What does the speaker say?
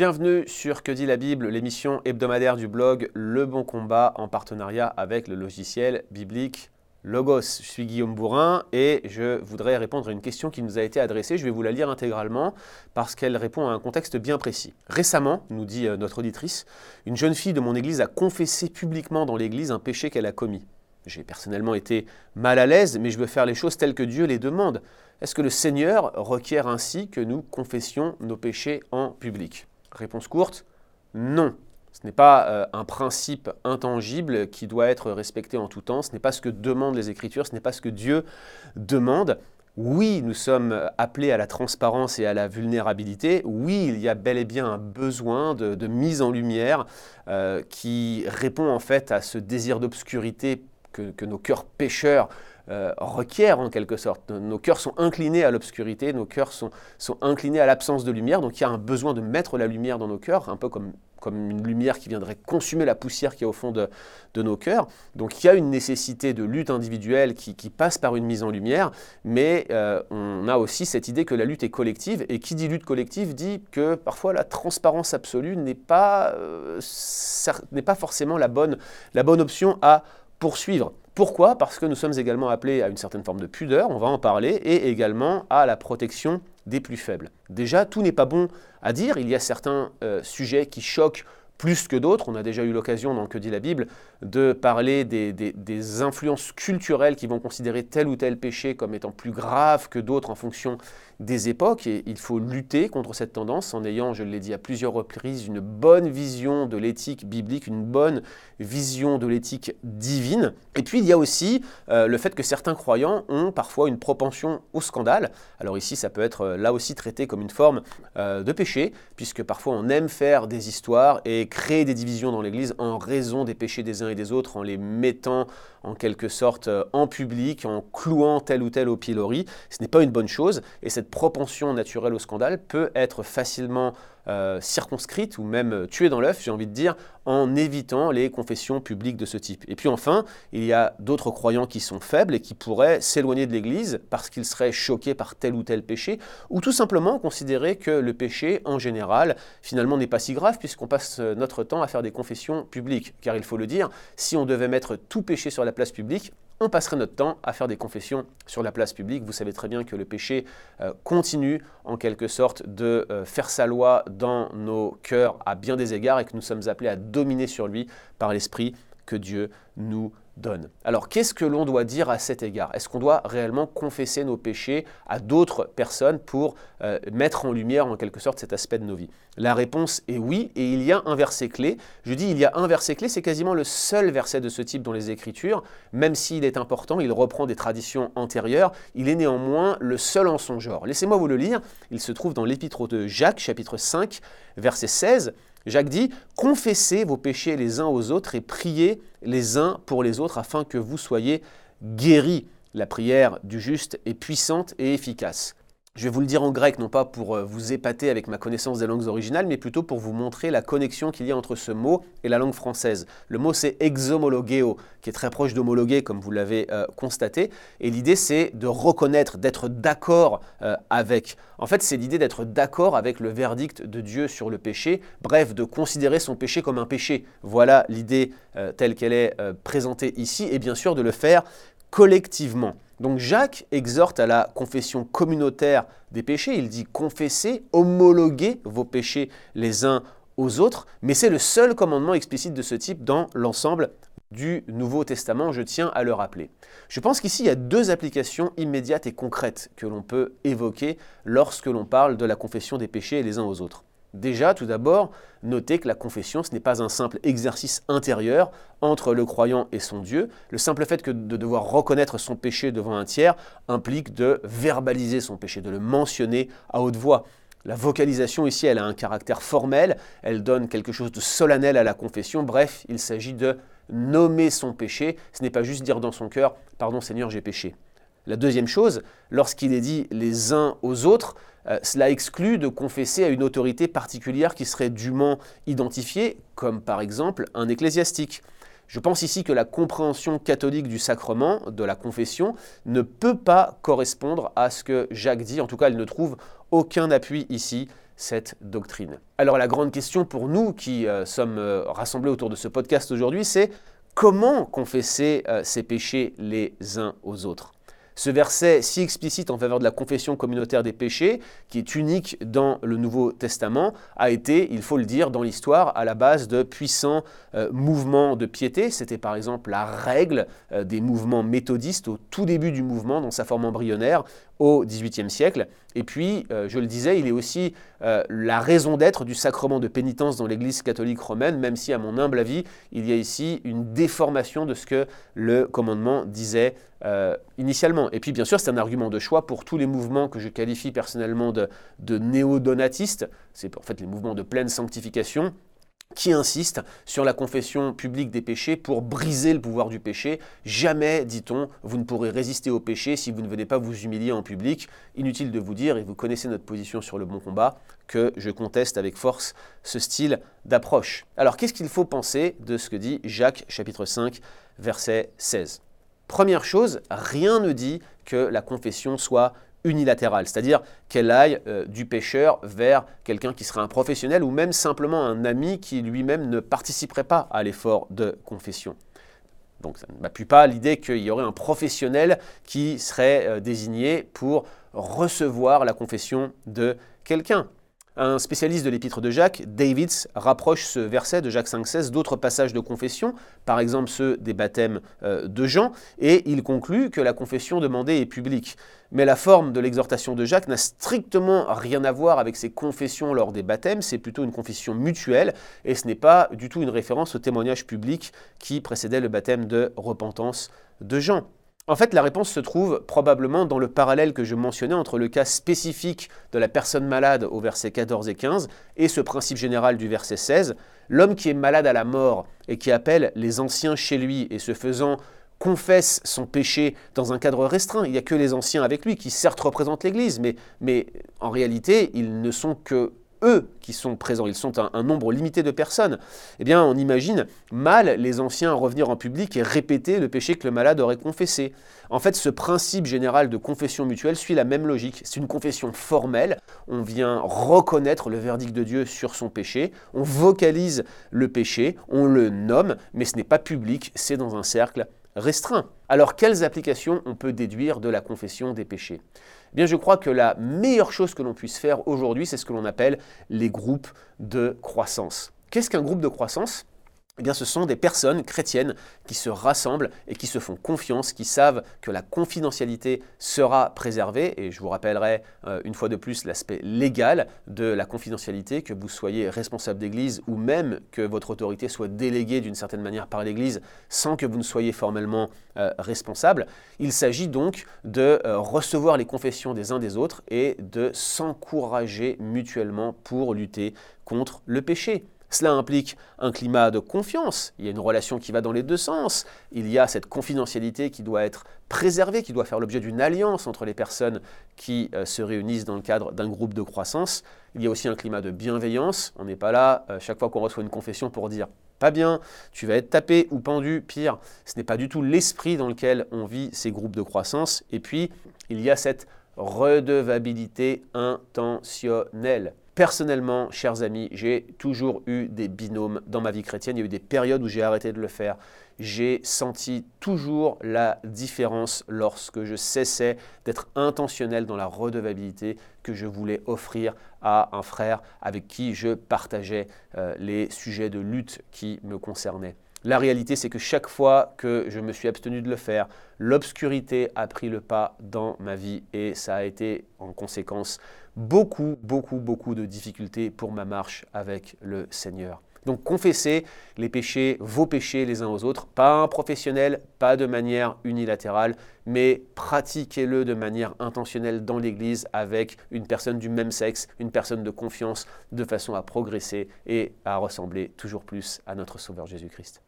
Bienvenue sur Que dit la Bible, l'émission hebdomadaire du blog Le Bon Combat en partenariat avec le logiciel biblique Logos. Je suis Guillaume Bourrin et je voudrais répondre à une question qui nous a été adressée. Je vais vous la lire intégralement parce qu'elle répond à un contexte bien précis. Récemment, nous dit euh, notre auditrice, une jeune fille de mon église a confessé publiquement dans l'église un péché qu'elle a commis. J'ai personnellement été mal à l'aise, mais je veux faire les choses telles que Dieu les demande. Est-ce que le Seigneur requiert ainsi que nous confessions nos péchés en public? Réponse courte, non. Ce n'est pas euh, un principe intangible qui doit être respecté en tout temps, ce n'est pas ce que demandent les Écritures, ce n'est pas ce que Dieu demande. Oui, nous sommes appelés à la transparence et à la vulnérabilité. Oui, il y a bel et bien un besoin de, mise en lumière euh, qui répond en fait à ce désir d'obscurité que, nos cœurs pécheurs euh, requièrent en quelque sorte. Nos cœurs sont inclinés à l'obscurité, nos cœurs sont, sont inclinés à l'absence de lumière, donc il y a un besoin de mettre la lumière dans nos cœurs, un peu comme, comme une lumière qui viendrait consumer la poussière qui est au fond de, de nos cœurs. Donc il y a une nécessité de lutte individuelle qui, qui passe par une mise en lumière, mais euh, on a aussi cette idée que la lutte est collective, et qui dit lutte collective dit que parfois la transparence absolue n'est pas, euh, pas forcément la bonne, la bonne option à poursuivre. Pourquoi? Parce que nous sommes également appelés à une certaine forme de pudeur, on va en parler, et également à la protection des plus faibles. Déjà, tout n'est pas bon à dire, il y a certains euh, sujets qui choquent plus que d'autres. On a déjà eu l'occasion dans Que dit la Bible de parler des, des, influences culturelles qui vont considérer tel ou tel péché comme étant plus grave que d'autres en fonction des époques. Et il faut lutter contre cette tendance en ayant, je l'ai dit à plusieurs reprises, une bonne vision de l'éthique biblique, une bonne vision de l'éthique divine. Et puis il y a aussi euh, le fait que certains croyants ont parfois une propension au scandale. Alors ici, ça peut être euh, là aussi traité comme une forme euh, de péché, puisque parfois on aime faire des histoires et créer des divisions dans l'Église en raison des péchés des uns et des autres, en les mettant en quelque sorte en public, en clouant tel ou tel au pilori. Ce n'est pas une bonne chose et cette propension naturelle au scandale peut être facilement euh, circonscrite ou même euh, tuée dans l'œuf, j'ai envie de dire, en évitant les confessions publiques de ce type. Et puis enfin, il y a d'autres croyants qui sont faibles et qui pourraient s'éloigner de l'Église parce qu'ils seraient choqués par tel ou tel péché, ou tout simplement considérer que le péché, en général, finalement n'est pas si grave puisqu'on passe notre temps à faire des confessions publiques. Car il faut le dire, si on devait mettre tout péché sur la place publique, on passerait notre temps à faire des confessions sur la place publique. Vous savez très bien que le péché euh, continue en quelque sorte de euh, faire sa loi dans nos cœurs à bien des égards et que nous sommes appelés à dominer sur lui par l'Esprit que Dieu nous donne. Alors qu'est-ce que l'on doit dire à cet égard? Est-ce qu'on doit réellement confesser nos péchés à d'autres personnes pour euh, mettre en lumière en quelque sorte cet aspect de nos vies? La réponse est oui, et il y a un verset clé. Je dis il y a un verset clé, c'est quasiment le seul verset de ce type dans les Écritures, même s'il est important, il reprend des traditions antérieures, il est néanmoins le seul en son genre. Laissez-moi vous le lire, il se trouve dans l'épître de Jacques, chapitre 5, verset 16. Jacques dit, confessez vos péchés les uns aux autres et priez les uns pour les autres afin que vous soyez guéris. La prière du juste est puissante et efficace. Je vais vous le dire en grec, non pas pour euh, vous épater avec ma connaissance des langues originales, mais plutôt pour vous montrer la connexion qu'il y a entre ce mot et la langue française. Le mot c'est exomologeo, qui est très proche d'homologuer, comme vous l'avez euh, constaté. Et l'idée c'est de reconnaître, d'être d'accord euh, avec. En fait, c'est l'idée d'être d'accord avec le verdict de Dieu sur le péché, bref, de considérer son péché comme un péché. Voilà l'idée telle qu'elle est présentée ici, et bien sûr de le faire collectivement. Donc Jacques exhorte à la confession communautaire des péchés. Il dit confessez, homologuez vos péchés les uns aux autres, mais c'est le seul commandement explicite de ce type dans l'ensemble du Nouveau Testament, je tiens à le rappeler. Je pense qu'ici, il y a deux applications immédiates et concrètes que l'on peut évoquer lorsque l'on parle de la confession des péchés les uns aux autres. Déjà, tout d'abord, notez que la confession, ce n'est pas un simple exercice intérieur entre le croyant et son Dieu. Le simple fait que de devoir reconnaître son péché devant un tiers implique de verbaliser son péché, de le mentionner à haute voix. La vocalisation ici, elle a un caractère formel, elle donne quelque chose de solennel à la confession. Bref, il s'agit de nommer son péché. Ce n'est pas juste dire dans son cœur, pardon Seigneur, j'ai péché. La deuxième chose, lorsqu'il est dit les uns aux autres, euh, cela exclut de confesser à une autorité particulière qui serait dûment identifiée, comme par exemple un ecclésiastique. Je pense ici que la compréhension catholique du sacrement, de la confession, ne peut pas correspondre à ce que Jacques dit, en tout cas elle ne trouve aucun appui ici. cette doctrine. Alors la grande question pour nous qui euh, sommes euh, rassemblés autour de ce podcast aujourd'hui, c'est comment confesser ces péchés les uns aux autres? Ce verset si explicite en faveur de la confession communautaire des péchés, qui est unique dans le Nouveau Testament, a été, il faut le dire, dans l'histoire, à la base de puissants euh, mouvements de piété. C'était par exemple la règle euh, des mouvements méthodistes au tout début du mouvement, dans sa forme embryonnaire, au XVIIIe siècle. Et puis, euh, je le disais, il est aussi la raison d'être du sacrement de pénitence dans l'Église catholique romaine, même si, à mon humble avis, il y a ici une déformation de ce que le commandement disait initialement. Et puis bien sûr, c'est un argument de choix pour tous les mouvements que je qualifie personnellement de, néo-donatistes, c'est en fait les mouvements de pleine sanctification, qui insistent sur la confession publique des péchés pour briser le pouvoir du péché. Jamais, dit-on, vous ne pourrez résister au péché si vous ne venez pas vous humilier en public. Inutile de vous dire, et vous connaissez notre position sur le bon combat, que je conteste avec force ce style d'approche. Alors qu'est-ce qu'il faut penser de ce que dit Jacques chapitre 5 verset 16 Première chose, rien ne dit que la confession soit unilatérale, c'est-à-dire qu'elle aille euh, du pécheur vers quelqu'un qui serait un professionnel ou même simplement un ami qui lui-même ne participerait pas à l'effort de confession. Donc ça ne m'appuie pas l'idée qu'il y aurait un professionnel qui serait euh, désigné pour recevoir la confession de quelqu'un. Un spécialiste de l'épître de Jacques, Davids, rapproche ce verset de Jacques 5,16 d'autres passages de confession, par exemple ceux des baptêmes euh, de Jean, et il conclut que la confession demandée est publique. Mais la forme de l'exhortation de Jacques n'a strictement rien à voir avec ses confessions lors des baptêmes, c'est plutôt une confession mutuelle, et ce n'est pas du tout une référence au témoignage public qui précédait le baptême de repentance de Jean. En fait, la réponse se trouve probablement dans le parallèle que je mentionnais entre le cas spécifique de la personne malade au verset 14 et 15 et ce principe général du verset 16. L'homme qui est malade à la mort et qui appelle les anciens chez lui et se faisant confesse son péché dans un cadre restreint. Il n'y a que les anciens avec lui qui certes représentent l'Église, mais, mais en réalité, ils ne sont que eux qui sont présents, ils sont un, nombre limité de personnes, eh bien on imagine mal les anciens revenir en public et répéter le péché que le malade aurait confessé. En fait, ce principe général de confession mutuelle suit la même logique. C'est une confession formelle, on vient reconnaître le verdict de Dieu sur son péché, on vocalise le péché, on le nomme, mais ce n'est pas public, c'est dans un cercle restreint. Alors quelles applications on peut déduire de la confession des péchés? Eh bien, je crois que la meilleure chose que l'on puisse faire aujourd'hui, c'est ce que l'on appelle les groupes de croissance. Qu'est-ce qu'un groupe de croissance? Eh bien, ce sont des personnes chrétiennes qui se rassemblent et qui se font confiance, qui savent que la confidentialité sera préservée. Et je vous rappellerai euh, une fois de plus l'aspect légal de la confidentialité, que vous soyez responsable d'église ou même que votre autorité soit déléguée d'une certaine manière par l'église sans que vous ne soyez formellement euh, responsable. Il s'agit donc de euh, recevoir les confessions des uns des autres et de s'encourager mutuellement pour lutter contre le péché. Cela implique un climat de confiance, il y a une relation qui va dans les deux sens, il y a cette confidentialité qui doit être préservée, qui doit faire l'objet d'une alliance entre les personnes qui euh, se réunissent dans le cadre d'un groupe de croissance. Il y a aussi un climat de bienveillance, on n'est pas là euh, chaque fois qu'on reçoit une confession pour dire pas bien, tu vas être tapé ou pendu, pire, ce n'est pas du tout l'esprit dans lequel on vit ces groupes de croissance. Et puis, il y a cette redevabilité intentionnelle. Personnellement, chers amis, j'ai toujours eu des binômes dans ma vie chrétienne. Il y a eu des périodes où j'ai arrêté de le faire. J'ai senti toujours la différence lorsque je cessais d'être intentionnel dans la redevabilité que je voulais offrir à un frère avec qui je partageais euh, les sujets de lutte qui me concernaient. La réalité, c'est que chaque fois que je me suis abstenu de le faire, l'obscurité a pris le pas dans ma vie et ça a été en conséquence beaucoup, beaucoup, beaucoup de difficultés pour ma marche avec le Seigneur. Donc confessez les péchés, vos péchés les uns aux autres, pas un professionnel, pas de manière unilatérale, mais pratiquez-le de manière intentionnelle dans l'Église avec une personne du même sexe, une personne de confiance, de façon à progresser et à ressembler toujours plus à notre Sauveur Jésus-Christ.